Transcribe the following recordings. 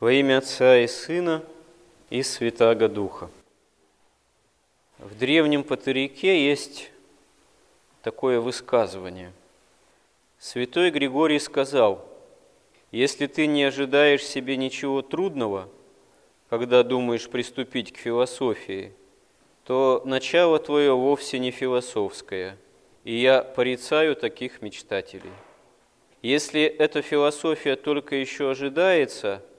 Во имя Отца и Сына и Святаго Духа. В древнем патерике есть такое высказывание. Святой Григорий сказал, если ты не ожидаешь себе ничего трудного, когда думаешь приступить к философии, то начало твое вовсе не философское, и я порицаю таких мечтателей. Если эта философия только еще ожидается –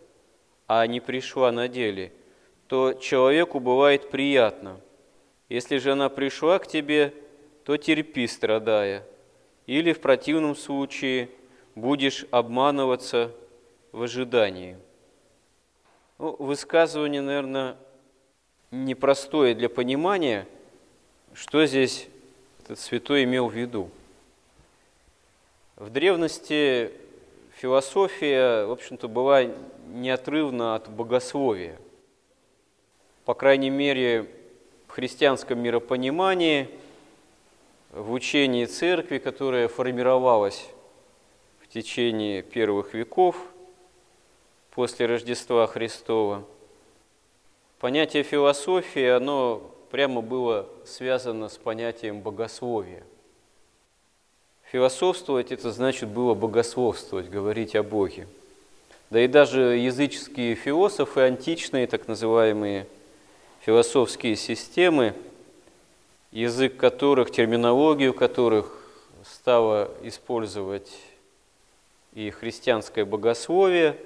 а не пришла на деле, то человеку бывает приятно. Если же она пришла к тебе, то терпи, страдая, или в противном случае будешь обманываться в ожидании. Ну, высказывание, наверное, непростое для понимания, что здесь этот святой имел в виду. В древности философия, в общем-то, была неотрывна от богословия. По крайней мере, в христианском миропонимании, в учении церкви, которое формировалось в течение первых веков после Рождества Христова, понятие философии, оно прямо было связано с понятием богословия. Философствовать – это значит было богословствовать, говорить о Боге. Да и даже языческие философы, античные так называемые философские системы, язык которых, терминологию которых стало использовать и христианское богословие,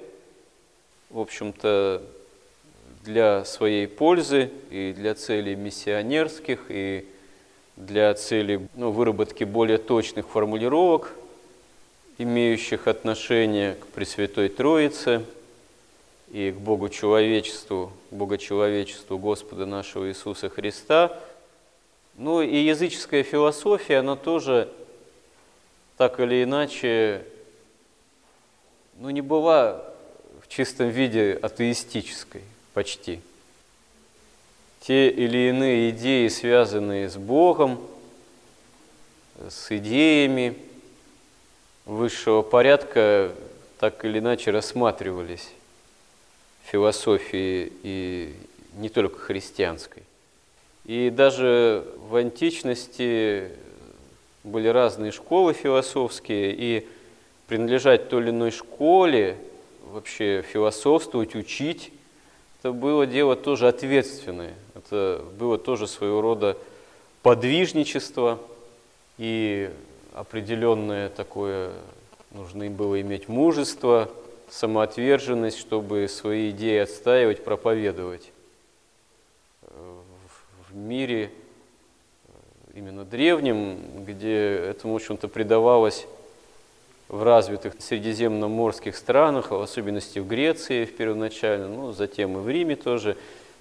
в общем-то, для своей пользы и для целей миссионерских, и для цели ну, выработки более точных формулировок, имеющих отношение к Пресвятой Троице и к Богу человечеству, Богочеловечеству Господа нашего Иисуса Христа. Ну и языческая философия, она тоже так или иначе ну, не была в чистом виде атеистической почти те или иные идеи, связанные с Богом, с идеями высшего порядка, так или иначе рассматривались в философии и не только христианской. И даже в античности были разные школы философские, и принадлежать той или иной школе, вообще философствовать, учить, это было дело тоже ответственное. Это было тоже своего рода подвижничество и определенное такое, нужно было иметь мужество, самоотверженность, чтобы свои идеи отстаивать, проповедовать. В мире именно древнем, где этому, в общем-то, придавалось в развитых средиземноморских странах, в особенности в Греции в первоначально, ну, затем и в Риме тоже,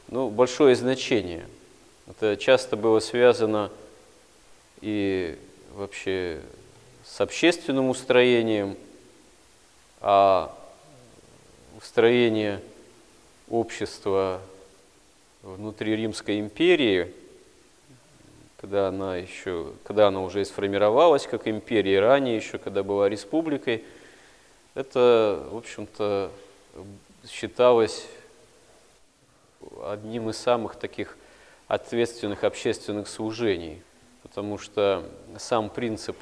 ну, большое значение. Это часто было связано и вообще с общественным устроением, а устроение общества внутри Римской империи – когда она еще, когда она уже сформировалась как империя, ранее еще, когда была республикой, это, в общем-то, считалось одним из самых таких ответственных общественных служений, потому что сам принцип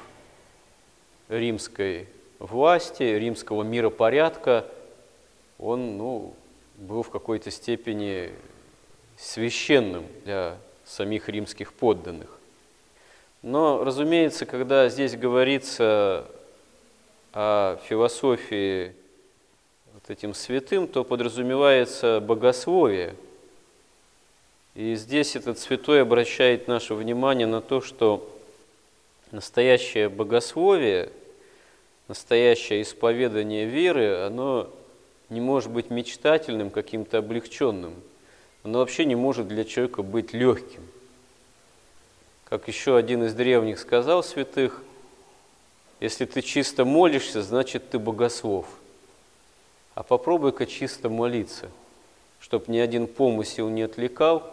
римской власти, римского миропорядка, он ну, был в какой-то степени священным для самих римских подданных. Но, разумеется, когда здесь говорится о философии вот этим святым, то подразумевается богословие. И здесь этот святой обращает наше внимание на то, что настоящее богословие, настоящее исповедание веры, оно не может быть мечтательным, каким-то облегченным – оно вообще не может для человека быть легким. Как еще один из древних сказал святых, если ты чисто молишься, значит ты богослов. А попробуй-ка чисто молиться, чтобы ни один помысел не отвлекал,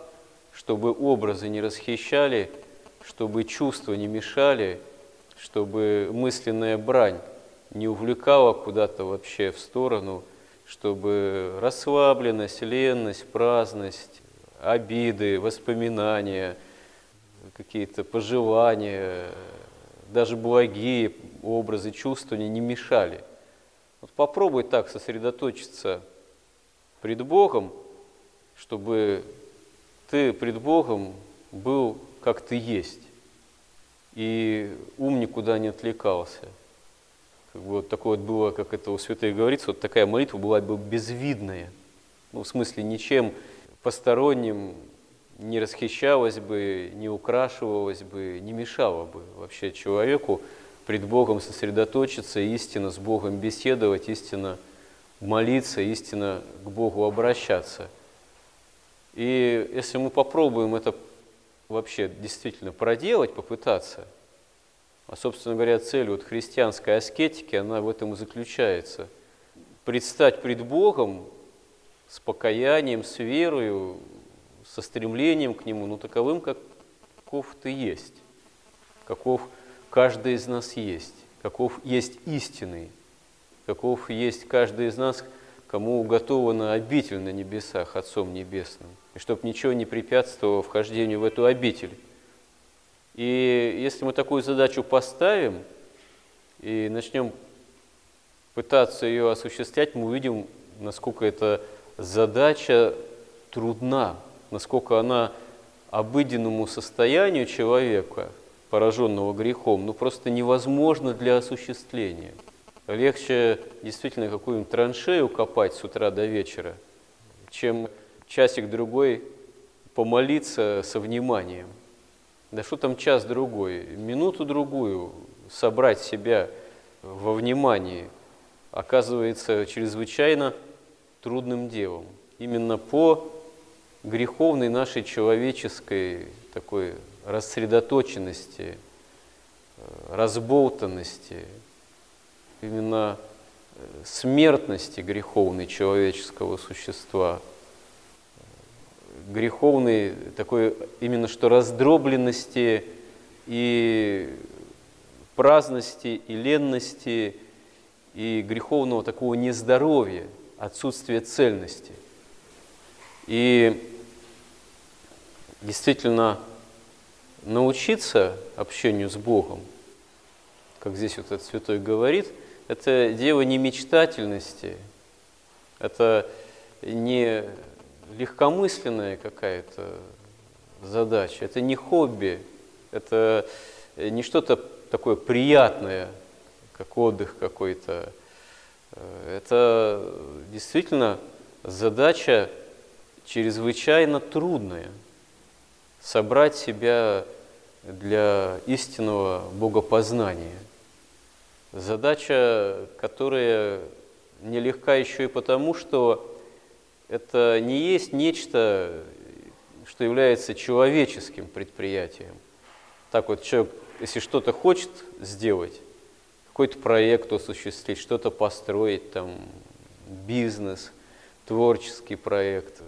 чтобы образы не расхищали, чтобы чувства не мешали, чтобы мысленная брань не увлекала куда-то вообще в сторону, чтобы расслабленность, ленность, праздность, обиды, воспоминания, какие-то пожелания, даже благие образы, чувствования не мешали. Вот попробуй так сосредоточиться пред Богом, чтобы ты пред Богом был как ты есть, и ум никуда не отвлекался. Как бы вот такое вот было, как это у святых говорится, вот такая молитва была бы безвидная. Ну, в смысле, ничем посторонним не расхищалась бы, не украшивалась бы, не мешала бы вообще человеку пред Богом сосредоточиться, истинно с Богом беседовать, истинно молиться, истинно к Богу обращаться. И если мы попробуем это вообще действительно проделать, попытаться, а, собственно говоря, цель вот христианской аскетики, она в этом и заключается. Предстать пред Богом с покаянием, с верою, со стремлением к Нему, ну таковым, каков ты есть, каков каждый из нас есть, каков есть истинный, каков есть каждый из нас, кому уготована обитель на небесах Отцом Небесным, и чтобы ничего не препятствовало вхождению в эту обитель. И если мы такую задачу поставим и начнем пытаться ее осуществлять, мы увидим, насколько эта задача трудна, насколько она обыденному состоянию человека, пораженного грехом, ну просто невозможно для осуществления. Легче действительно какую-нибудь траншею копать с утра до вечера, чем часик-другой помолиться со вниманием. Да что там час-другой, минуту-другую собрать себя во внимании оказывается чрезвычайно трудным делом. Именно по греховной нашей человеческой такой рассредоточенности, э, разболтанности, именно э, смертности греховной человеческого существа, греховной такой именно что раздробленности и праздности, и ленности, и греховного такого нездоровья, отсутствия цельности. И действительно научиться общению с Богом, как здесь вот этот святой говорит, это дело не мечтательности, это не легкомысленная какая-то задача, это не хобби, это не что-то такое приятное, как отдых какой-то. Это действительно задача чрезвычайно трудная – собрать себя для истинного богопознания. Задача, которая нелегка еще и потому, что это не есть нечто, что является человеческим предприятием. Так вот, человек, если что-то хочет сделать, какой-то проект осуществить, что-то построить, там, бизнес, творческий проект,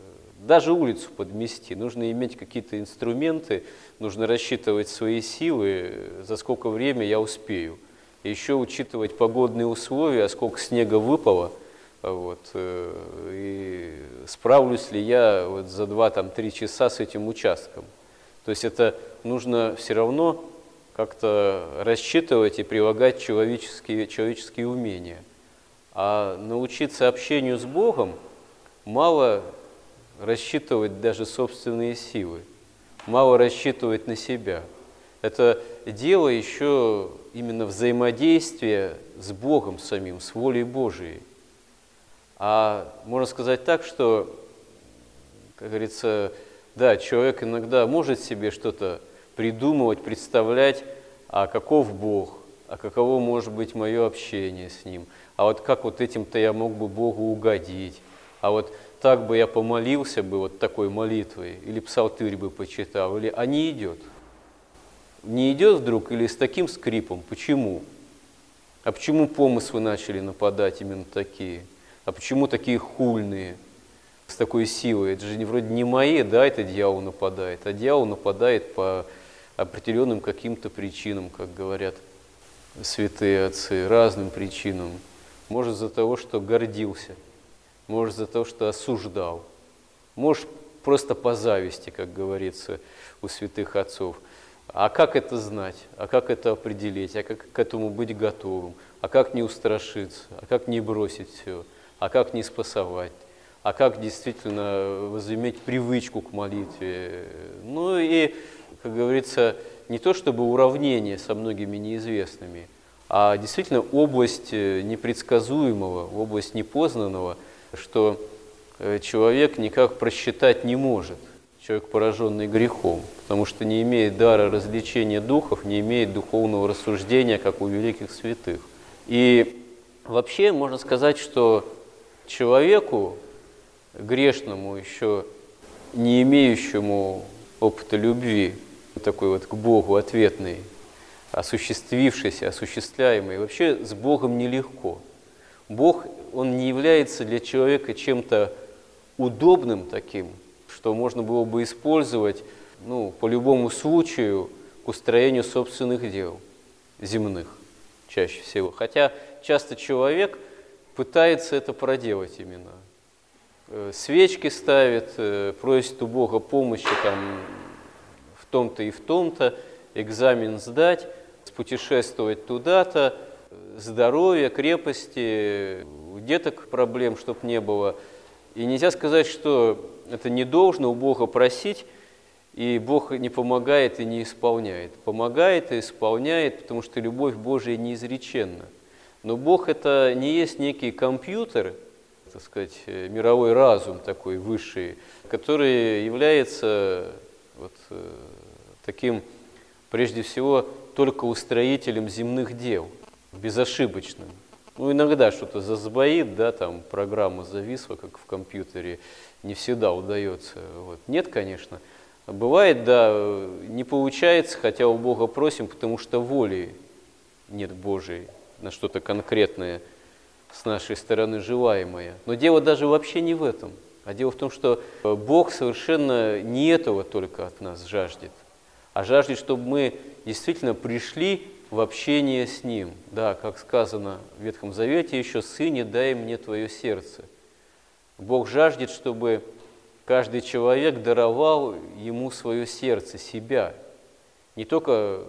даже улицу подмести, нужно иметь какие-то инструменты, нужно рассчитывать свои силы, за сколько времени я успею. И еще учитывать погодные условия, сколько снега выпало, вот, э, и справлюсь ли я вот за 2-3 часа с этим участком. То есть это нужно все равно как-то рассчитывать и прилагать человеческие, человеческие умения. А научиться общению с Богом мало рассчитывать даже собственные силы, мало рассчитывать на себя. Это дело еще именно взаимодействия с Богом самим, с волей Божией. А можно сказать так, что, как говорится, да, человек иногда может себе что-то придумывать, представлять, а каков Бог, а каково может быть мое общение с Ним, а вот как вот этим-то я мог бы Богу угодить, а вот так бы я помолился бы вот такой молитвой, или псалтырь бы почитал, или, а не идет. Не идет вдруг или с таким скрипом? Почему? А почему помыслы начали нападать именно такие? А почему такие хульные? с такой силой. Это же вроде не мои, да, это дьявол нападает, а дьявол нападает по определенным каким-то причинам, как говорят святые отцы, разным причинам. Может, из-за того, что гордился. Может за то, что осуждал, может просто по зависти, как говорится у святых отцов. А как это знать? А как это определить? А как к этому быть готовым? А как не устрашиться? А как не бросить все? А как не спасовать? А как действительно возыметь привычку к молитве? Ну и, как говорится, не то чтобы уравнение со многими неизвестными, а действительно область э, непредсказуемого, область непознанного, что э, человек никак просчитать не может, человек, пораженный грехом, потому что не имеет дара развлечения духов, не имеет духовного рассуждения, как у великих святых. И вообще можно сказать, что человеку, грешному, еще не имеющему опыта любви, такой вот к Богу ответный, осуществившийся, осуществляемый. Вообще с Богом нелегко. Бог, Он не является для человека чем-то удобным таким, что можно было бы использовать ну, по любому случаю к устроению собственных дел, земных чаще всего. Хотя часто человек пытается это проделать именно. Э, свечки ставит, э, просит у Бога помощи там, в том-то и в том-то, экзамен сдать, путешествовать туда-то, здоровье, крепости, деток проблем, чтобы не было. И нельзя сказать, что это не должно у Бога просить, и Бог не помогает и не исполняет. Помогает и исполняет, потому что любовь Божия неизреченна. Но Бог это не есть некий компьютер, так сказать, мировой разум такой высший, который является вот, э, таким, прежде всего, только устроителем земных дел, безошибочным. Ну, иногда что-то засбоит, да, там программа зависла, как в компьютере, не всегда удается. Вот. Нет, конечно. Бывает, да, не получается, хотя у Бога просим, потому что воли нет Божией на что-то конкретное с нашей стороны желаемое. Но дело даже вообще не в этом. А дело в том, что Бог совершенно не этого только от нас жаждет, а жаждет, чтобы мы действительно пришли в общение с Ним. Да, как сказано в Ветхом Завете еще, «Сыне, дай мне твое сердце». Бог жаждет, чтобы каждый человек даровал Ему свое сердце, себя. Не только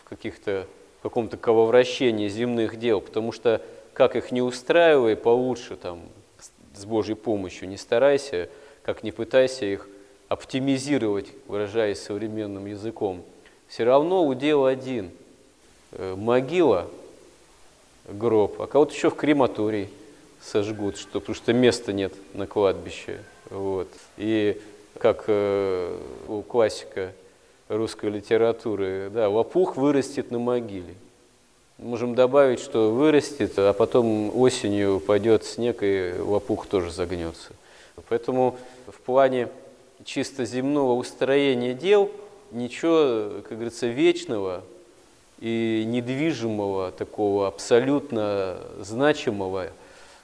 в каких-то каком-то крововращении земных дел, потому что как их не устраивай, получше там с Божьей помощью не старайся, как не пытайся их оптимизировать, выражаясь современным языком – все равно удел один. Э, могила, гроб, а кого-то еще в крематорий сожгут, что, потому что места нет на кладбище. Вот. И как э, у классика русской литературы, да, лопух вырастет на могиле. Можем добавить, что вырастет, а потом осенью пойдет снег, и лопух тоже загнется. Поэтому в плане чисто земного устроения дел – ничего, как говорится, вечного и недвижимого, такого абсолютно значимого,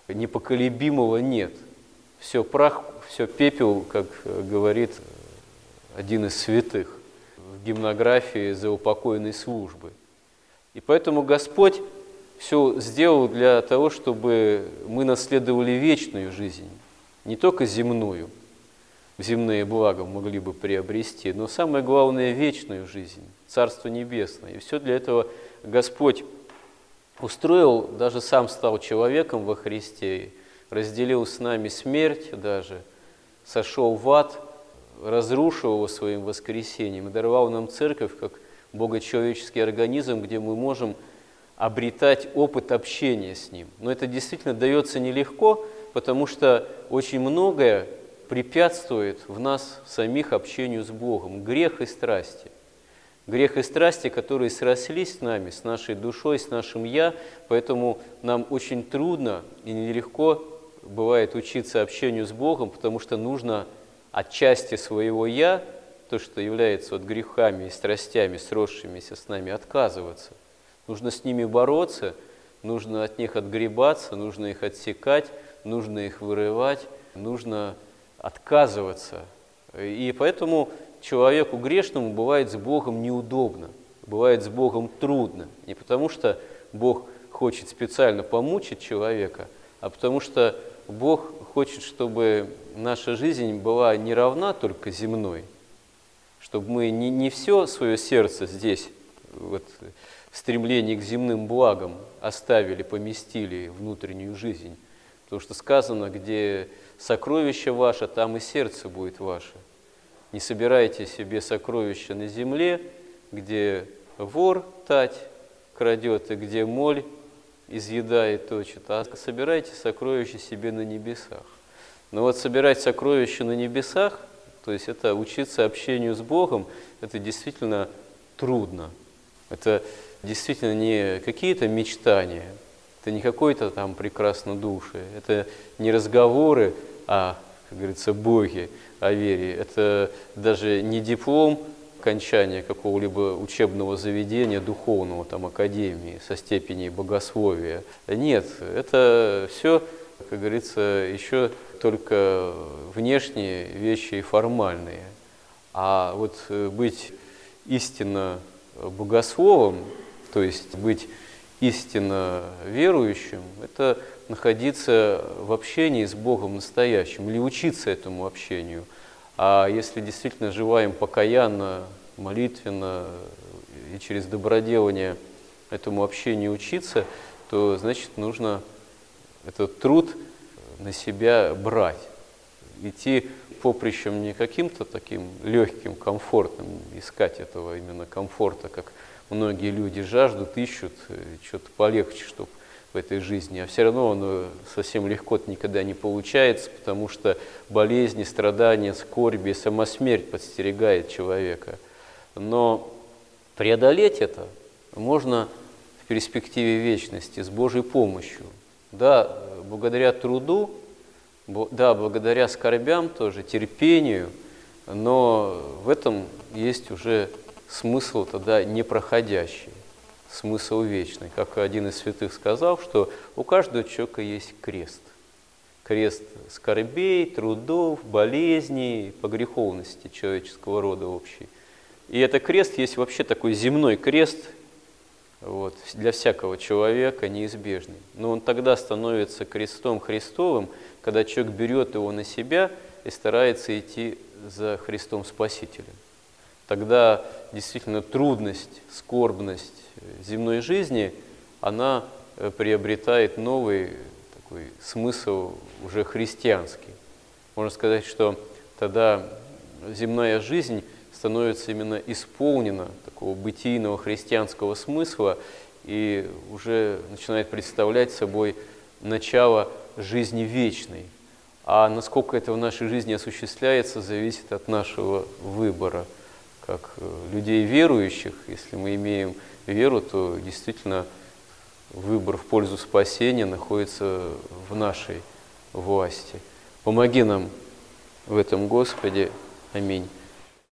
непоколебимого нет. Все прах, все пепел, как говорит один из святых в гимнографии за упокойной службы. И поэтому Господь все сделал для того, чтобы мы наследовали вечную жизнь, не только земную – земные блага могли бы приобрести, но самое главное – вечную жизнь, Царство Небесное. И все для этого Господь устроил, даже сам стал человеком во Христе, разделил с нами смерть даже, сошел в ад, разрушил его своим воскресением и даровал нам церковь как богочеловеческий организм, где мы можем обретать опыт общения с Ним. Но это действительно дается нелегко, потому что очень многое препятствует в нас самих общению с Богом. Грех и страсти. Грех и страсти, которые срослись с нами, с нашей душой, с нашим «я», поэтому нам очень трудно и нелегко бывает учиться общению с Богом, потому что нужно от части своего «я», то, что является вот грехами и страстями, сросшимися с нами, отказываться. Нужно с ними бороться, нужно от них отгребаться, нужно их отсекать, нужно их вырывать, нужно отказываться. И поэтому человеку грешному бывает с Богом неудобно, бывает с Богом трудно. Не потому что Бог хочет специально помучить человека, а потому что Бог хочет, чтобы наша жизнь была не равна только земной, чтобы мы не, не все свое сердце здесь, вот, в стремлении к земным благам оставили, поместили внутреннюю жизнь. Потому что сказано, где сокровище ваше, там и сердце будет ваше. Не собирайте себе сокровища на земле, где вор тать крадет и где моль изъедает, точит, а собирайте сокровища себе на небесах. Но вот собирать сокровища на небесах, то есть это учиться общению с Богом, это действительно трудно. Это действительно не какие-то мечтания, это не какой-то там прекрасно души, это не разговоры о, как говорится, Боге, о вере, это даже не диплом окончания какого-либо учебного заведения духовного, там, академии со степеней богословия. Нет, это все, как говорится, еще только внешние вещи и формальные. А вот быть истинно богословом, то есть быть истинно верующим, это находиться в общении с Богом настоящим или учиться этому общению. А если действительно желаем покаянно, молитвенно и через доброделание этому общению учиться, то значит нужно этот труд на себя брать. Идти поприщем не каким-то таким легким, комфортным, искать этого именно комфорта, как многие люди жаждут, ищут что-то полегче, чтобы в этой жизни, а все равно оно совсем легко никогда не получается, потому что болезни, страдания, скорби, сама смерть подстерегает человека. Но преодолеть это можно в перспективе вечности с Божьей помощью. Да, благодаря труду, да, благодаря скорбям тоже, терпению, но в этом есть уже смысл тогда непроходящий, смысл вечный. Как один из святых сказал, что у каждого человека есть крест. Крест скорбей, трудов, болезней, по греховности человеческого рода общий. И это крест есть вообще такой земной крест вот, для всякого человека неизбежный. Но он тогда становится крестом Христовым, когда человек берет его на себя и старается идти за Христом Спасителем тогда действительно трудность, скорбность земной жизни, она э, приобретает новый такой смысл уже христианский. Можно сказать, что тогда земная жизнь становится именно исполнена такого бытийного христианского смысла и уже начинает представлять собой начало жизни вечной. А насколько это в нашей жизни осуществляется, зависит от нашего выбора – как э, людей верующих, если мы имеем веру, то действительно выбор в пользу спасения находится в нашей власти. Помоги нам в этом, Господи. Аминь.